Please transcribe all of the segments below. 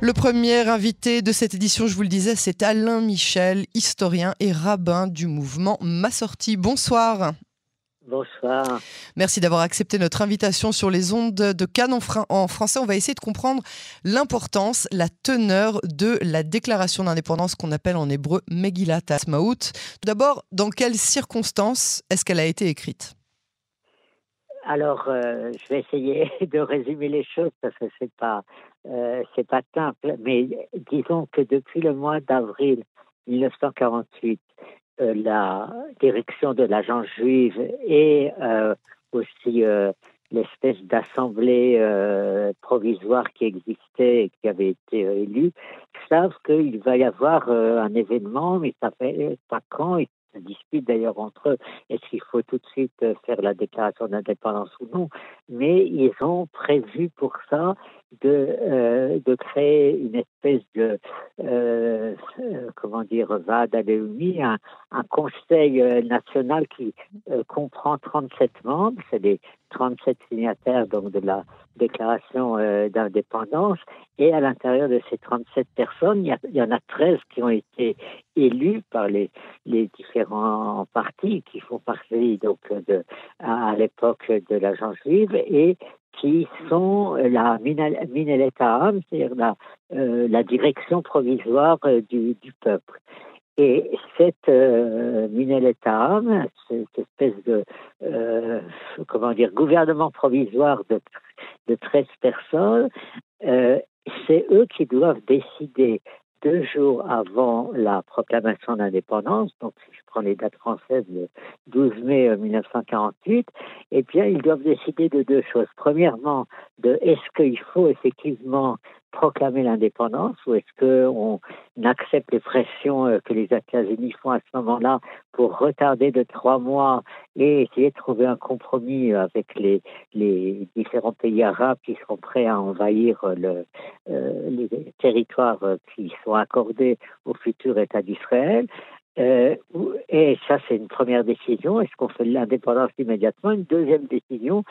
Le premier invité de cette édition, je vous le disais, c'est Alain Michel, historien et rabbin du mouvement Ma Sortie. Bonsoir. Bonsoir. Merci d'avoir accepté notre invitation sur les ondes de Cannes en, français. On va essayer de comprendre l'importance, la teneur de la déclaration d'indépendance qu'on appelle en hébreu Megillat Asmaout. Tout d'abord, dans quelles circonstances est-ce qu'elle a été écrite? Alors, euh, je vais essayer de résumer les choses parce que c'est pas euh, c'est pas simple. Mais disons que depuis le mois d'avril 1948, euh, la direction de l'agence juive et aussi l'espèce d'assemblée provisoire qui existait et qui avait été élue savent qu'il va y avoir un événement, mais ça fait pas quand, dispute d'ailleurs entre eux, est-ce qu'il faut tout de suite euh, faire la déclaration d'indépendance ou non, mais ils ont prévu pour ça de, euh, de créer une de, euh, comment dire, un, un conseil national qui comprend 37 membres, c'est les 37 signataires donc, de la déclaration d'indépendance, et à l'intérieur de ces 37 personnes, il y, en a 13 qui ont été élus par les, différents partis qui font partie donc de, à, l'époque de l'agence juive et qui sont la Minelet c'est-à-dire la, euh, la direction provisoire euh, du, peuple. Et cette euh, cette espèce de euh, comment dire gouvernement provisoire de, de 13 personnes, c'est eux qui doivent décider deux jours avant la proclamation d'indépendance, donc si je prends les dates françaises, le 12 mai 1948, eh bien, ils doivent décider de deux choses. Premièrement, de est-ce qu'il faut effectivement proclamer l'indépendance ou est-ce qu'on accepte les pressions euh, que les États-Unis font à ce moment-là pour retarder de trois mois et essayer de trouver un compromis avec les, différents pays arabes qui seront prêts à envahir euh, les territoires qui sont accordés au futur État d'Israël euh, et ça, c'est une première décision. Est-ce qu'on fait l'indépendance immédiatement? Une deuxième décision,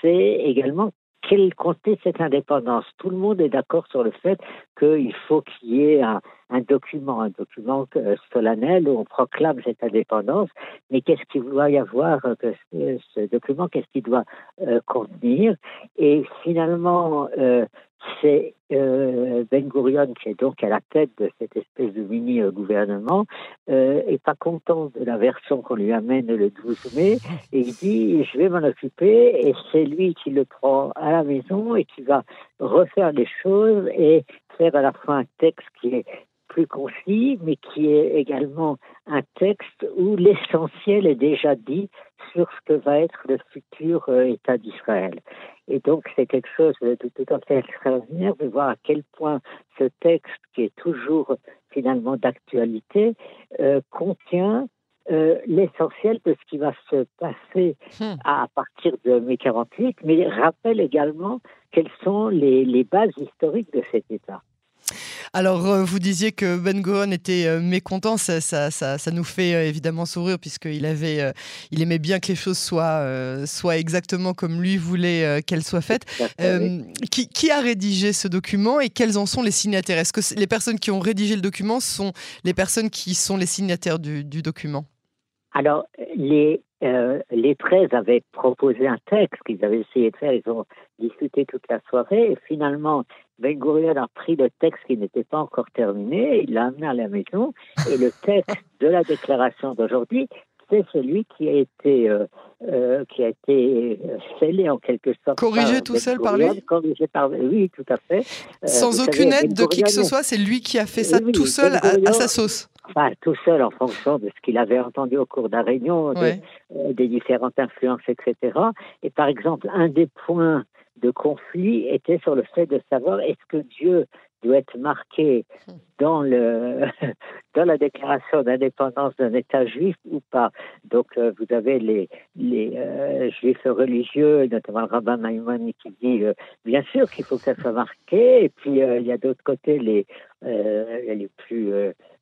c'est également quelle compter cette indépendance? Tout le monde est d'accord sur le fait qu'il faut qu'il y ait un, document, un document euh, solennel où on proclame cette indépendance, mais qu'est-ce qu'il doit y avoir euh, que ce, document, qu'est-ce qu'il doit euh, contenir? Et finalement, c'est euh, Ben Gurion qui est donc à la tête de cette espèce de mini-gouvernement euh, pas content de la version qu'on lui amène le 12 mai et il dit je vais m'en occuper et c'est lui qui le prend à la maison et qui va refaire les choses et faire à la fin un texte qui est plus concis, mais qui est également un texte où l'essentiel est déjà dit sur ce que va être le futur euh, État d'Israël. Et donc, c'est quelque chose de tout à fait extraordinaire de voir à quel point ce texte, qui est toujours finalement d'actualité, euh, contient euh, l'essentiel de ce qui va se passer hmm. à, partir de mai 48, mais rappelle également quelles sont les, les bases historiques de cet État. Alors, euh, vous disiez que Ben Gurion était euh, mécontent, ça, ça, ça, nous fait euh, évidemment sourire puisqu'il avait, il aimait bien que les choses soient, soient exactement comme lui voulait qu'elles soient faites. qui, qui, a rédigé ce document et quels en sont les signataires? Est-ce que les personnes qui ont rédigé le document sont les personnes qui sont les signataires du, du document? Alors, les, les 13 avaient proposé un texte qu'ils avaient essayé de faire, ils ont discuté toute la soirée. Et finalement ben Gurion a pris le texte qui n'était pas encore terminé, il l'a amené à la maison, et le texte de la déclaration d'aujourd'hui, c'est celui qui a été euh, euh, qui a été scellé en quelque sorte. Corrigé tout seul par lui Corrigé par oui, tout à fait. Euh, Sans aucune aide de qui que ce soit, c'est lui qui a fait ça tout seul à, sa sauce. Enfin, tout seul en fonction de ce qu'il avait entendu au cours d'un réunion, des différentes influences, etc. Et par exemple, un des points de conflit était sur le fait de savoir est-ce que Dieu doit être marqué dans le dans la déclaration d'indépendance d'un État juif ou pas. Donc euh, vous avez les les euh, juifs religieux, notamment le rabbin Maïmoni qui dit euh, bien sûr qu'il faut que ça soit marqué, et puis il y a d'autre côté les les plus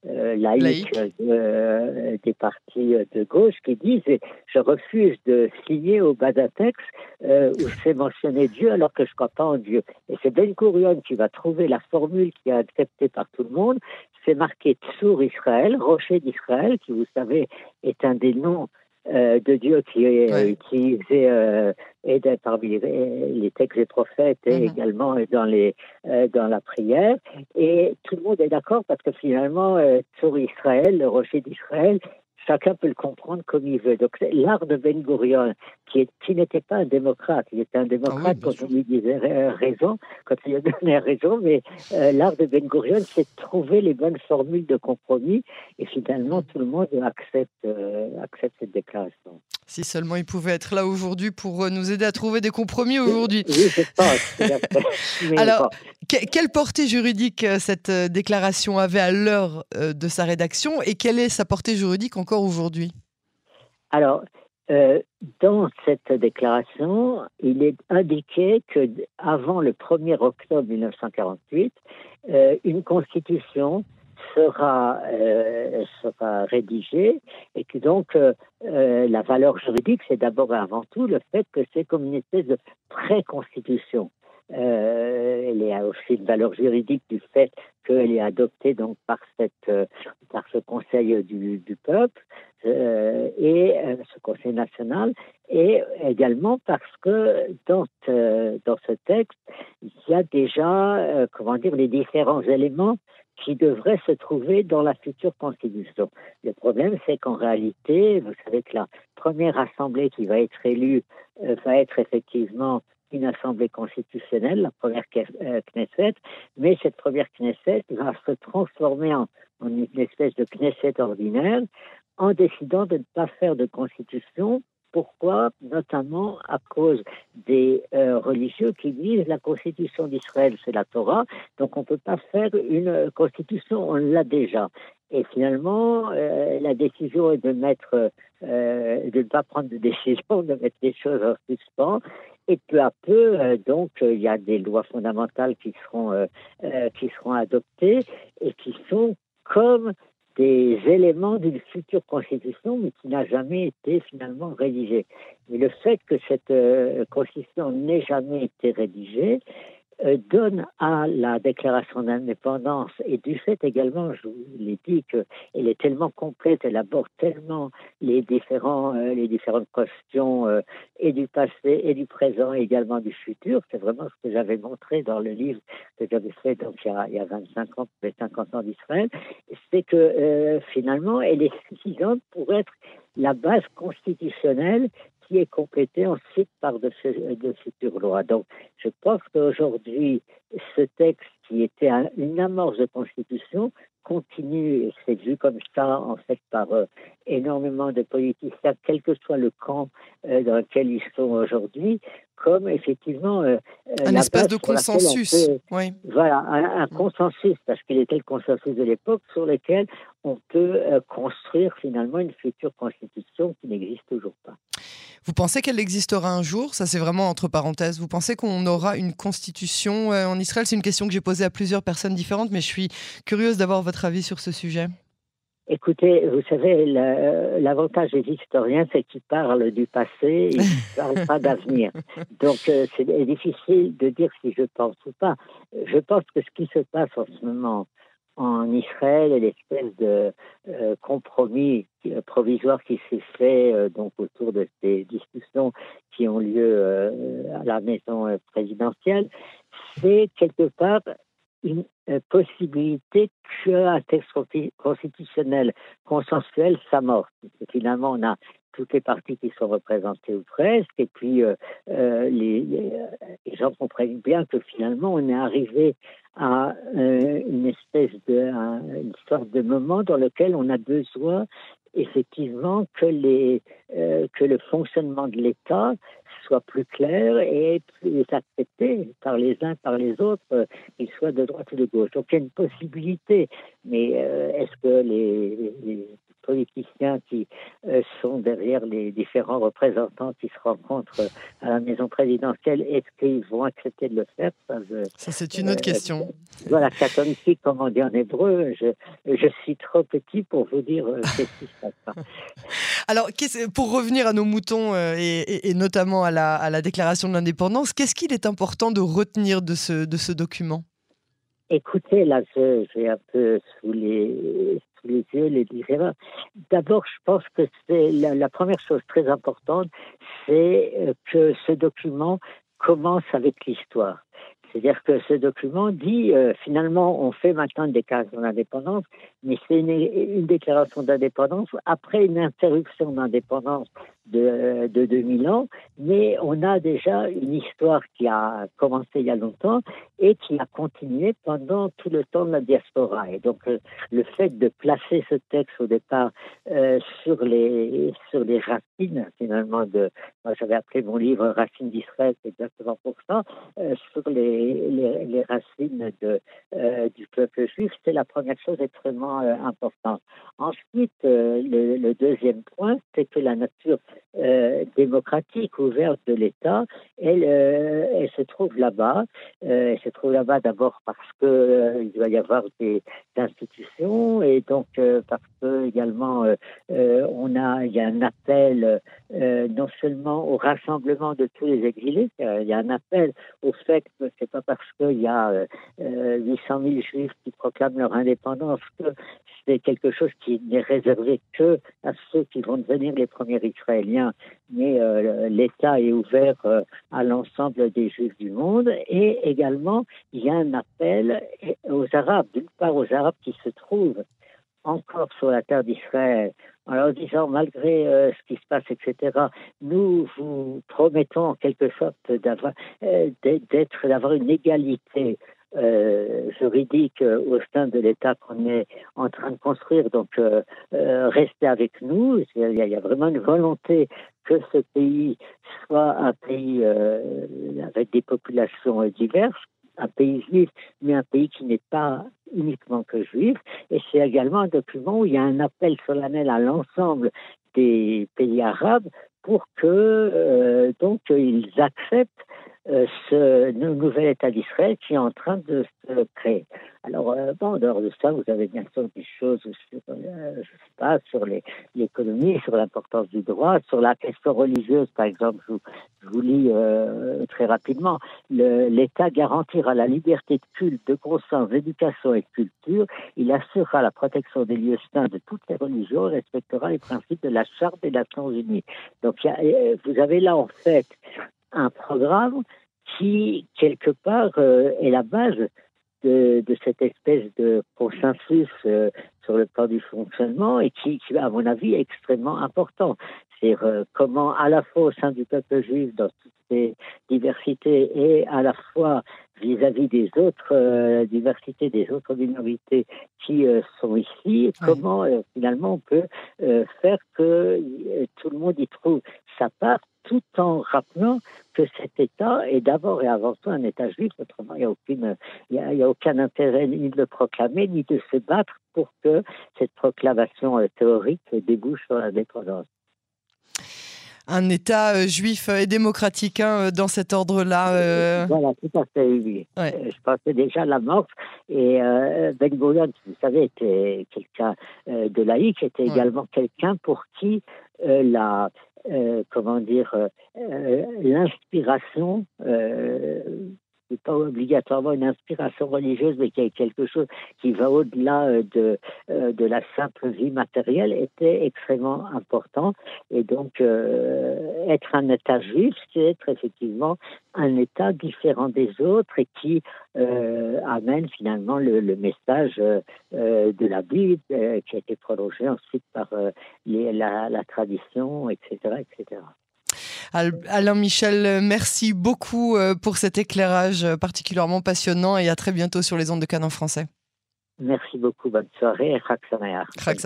laïques des partis de gauche qui disent je refuse de signer au bas d'un texte où c'est mentionné Dieu alors que je ne crois pas en Dieu. Et c'est Ben Gurion qui va trouver la formule qui est acceptée par tout le monde. C'est marqué Israël, rocher d'Israël, qui vous savez est un des noms euh, de Dieu qui est utilisé euh, et parmi les textes des prophètes et mhm. également dans les euh, dans la prière et tout le monde est d'accord parce que finalement sur Israël le rocher d'Israël chacun peut le comprendre comme il veut. Donc l'art de Ben Gurion, qui, qui n'était pas un démocrate, il était un démocrate ah quand on lui disait raison, quand il a donné raison, mais euh, l'art de Ben Gurion, c'est de trouver les bonnes formules de compromis, et finalement tout le monde accepte, euh, accepte cette déclaration. Si seulement il pouvait être là aujourd'hui pour euh, nous aider à trouver des compromis aujourd'hui. Oui. Alors, quelle portée juridique cette déclaration avait à l'heure de sa rédaction et quelle est sa portée juridique encore aujourd'hui? Alors, euh, dans cette déclaration, il est indiqué que avant le 1er octobre 1948, euh, une constitution sera, euh, sera rédigée et que donc la valeur juridique, c'est d'abord et avant tout le fait que c'est comme une espèce de pré-constitution. elle est aussi une valeur juridique du fait qu'elle est adoptée donc par cette par ce Conseil du, peuple euh, et euh, ce Conseil national, et également parce que dans, dans ce texte, il y a déjà, euh, comment dire, les différents éléments qui devraient se trouver dans la future Constitution. Le problème, c'est qu'en réalité, vous savez que la première assemblée qui va être élue va être effectivement une assemblée constitutionnelle, la première Knesset, mais cette première Knesset va se transformer en une espèce de Knesset ordinaire en décidant de ne pas faire de constitution. Pourquoi Notamment à cause des euh, religieux qui disent la constitution d'Israël, c'est la Torah, donc on ne peut pas faire une constitution, on l'a déjà. Et finalement, euh, la décision est euh, de ne pas prendre de décision, de mettre les choses en suspens. Et peu à peu, donc, il y a des lois fondamentales qui seront, qui seront adoptées et qui sont comme des éléments d'une future constitution, mais qui n'a jamais été finalement rédigée. Mais le fait que cette euh, constitution n'ait jamais été rédigée donne à la déclaration d'indépendance et du fait également, je vous l'ai dit, qu'elle est tellement complète, elle aborde tellement les, différents, euh, les différentes questions euh, et du passé et du présent et également du futur. C'est vraiment ce que j'avais montré dans le livre que j'avais fait donc, il, y a, il y a 25 ans, les 50 ans d'Israël. C'est que finalement, elle est suffisante pour être la base constitutionnelle qui est complété ensuite par de, de futures lois. Donc, je pense qu'aujourd'hui, ce texte qui était une amorce de constitution continue, et c'est vu comme ça en fait par euh, énormément de politiciens, quel que soit le camp euh, dans lequel ils sont aujourd'hui, comme effectivement euh, un espace de consensus. oui. Voilà, un, consensus, parce qu'il était le consensus de l'époque sur lequel on peut construire finalement une future constitution qui n'existe toujours pas. Vous pensez qu'elle existera un jour? Ça, c'est vraiment entre parenthèses. Vous pensez qu'on aura une constitution en Israël? C'est une question que j'ai posée à plusieurs personnes différentes, mais je suis curieuse d'avoir votre avis sur ce sujet. Écoutez, vous savez, l'avantage des historiens, c'est qu'ils parlent du passé, ils ne parlent pas d'avenir. Donc, euh, c'est difficile de dire si je pense ou pas. Je pense que ce qui se passe en ce moment en Israël est l'espèce de euh, compromis euh, provisoire qui s'est fait donc autour de ces discussions qui ont lieu à la maison présidentielle, c'est quelque part une euh, possibilité qu'un texte constitutionnel consensuel s'amorce. Finalement, on a toutes les parties qui sont représentées ou presque, et puis euh, euh, les, gens comprennent bien que finalement on est arrivé à une espèce de sorte de moment dans lequel on a besoin effectivement que les que le fonctionnement de l'État soit plus clair et plus accepté par les uns, par les autres, euh, qu'ils soient de droite ou de gauche. Donc il y a une possibilité, mais euh, est-ce que les, politiciens qui sont derrière les différents représentants qui se rencontrent à la maison présidentielle, est-ce qu'ils vont accepter de le faire? Ça, c'est une autre question. Voilà, ici, comme on dit en hébreu, je, je suis trop petit pour vous dire qu'est-ce qui se passe. Alors, pour revenir à nos moutons et, notamment à la, à la déclaration de l'indépendance, qu'est-ce qu'il est important de retenir de ce, de ce document? Écoutez, là, j'ai un peu sous les, les yeux les différents. D'abord, je pense que c'est la, première chose très importante, c'est euh, que ce document commence avec l'histoire. C'est-à-dire que ce document dit, euh, finalement, on fait maintenant une déclaration d'indépendance, mais c'est une, déclaration d'indépendance après une interruption d'indépendance de, de 2000 ans, mais on a déjà une histoire qui a commencé il y a longtemps et qui a continué pendant tout le temps de la diaspora. Et donc, euh, le fait de placer ce texte au départ euh, sur, les, sur les racines, finalement, de, moi j'avais appelé mon livre Racines d'Israël, c'est exactement pour ça, euh, sur les, les, racines de, du peuple juif, c'est la première chose extrêmement importante. Ensuite, le, le, deuxième point, c'est que la nature euh, démocratique ouverte de l'État, elle, euh, se trouve là-bas. Euh, elle se trouve là-bas d'abord parce que il doit y avoir des institutions et donc parce que également on a il y a un appel non seulement au rassemblement de tous les exilés, il y a un appel au fait que c'est pas parce qu'il y a 800 000 juifs qui proclament leur indépendance que c'est quelque chose qui n'est réservé que à ceux qui vont devenir les premiers Israéliens, mais euh, l'État est ouvert euh, à l'ensemble des Juifs du monde. Et également, il y a un appel aux Arabes, d'une part aux Arabes qui se trouvent encore sur la terre d'Israël, en leur disant, malgré euh, ce qui se passe, etc., nous vous promettons en quelque sorte d'avoir, d'être, d'avoir une égalité euh, juridique euh, au sein de l'État qu'on est en train de construire. Donc, euh, euh restez avec nous. Il y, a, vraiment une volonté que ce pays soit un pays avec des populations diverses, un pays juif, mais un pays qui n'est pas uniquement que juif. Et c'est également un document où il y a un appel solennel à l'ensemble des pays arabes pour que donc ils acceptent euh, ce nouvel État d'Israël qui est en train de se créer. Alors, euh, bon, en dehors de ça, vous avez bien sûr des choses sur, euh, l'économie, sur l'importance du droit, sur la question religieuse, par exemple. Je, vous lis très rapidement. L'État garantira la liberté de culte, de conscience, d'éducation et de culture. Il assurera la protection des lieux saints de toutes les religions et respectera les principes de la Charte des Nations Unies. Donc, vous avez là, en fait, un programme qui, quelque part, euh, est la base de, de, cette espèce de consensus euh, sur le plan du fonctionnement et qui, qui, à mon avis, est extrêmement important. C'est euh, comment, à la fois au sein du peuple juif, dans toutes ses diversités, et à la fois vis-à-vis des autres diversités, des autres minorités qui sont ici, comment finalement on peut faire que tout le monde y trouve sa part tout en rappelant que cet État est d'abord et avant tout un État juif, autrement il n'y a, a, aucun intérêt ni de le proclamer, ni de se battre pour que cette proclamation euh, théorique débouche sur l'indépendance un État euh, juif et démocratique hein, euh, dans cet ordre-là. Voilà, tout à fait, oui. je pensais déjà à la mort. Et Ben Gurion, vous savez, était quelqu'un de laïque, était également quelqu'un pour qui la, comment dire, euh, euh, l'inspiration n'est pas obligatoirement une inspiration religieuse, mais qu'il y a quelque chose qui va au-delà euh, de, euh, de la simple vie matérielle, était extrêmement important. Et donc, euh, être un État juif, c'est être effectivement un État différent des autres et qui amène finalement le, message de la Bible, qui a été prolongé ensuite par les, la, la tradition, etc., etc. Alain Michel, merci beaucoup euh, pour cet éclairage particulièrement passionnant et à très bientôt sur les ondes de Canon français. Merci beaucoup, bonne soirée. Et Chag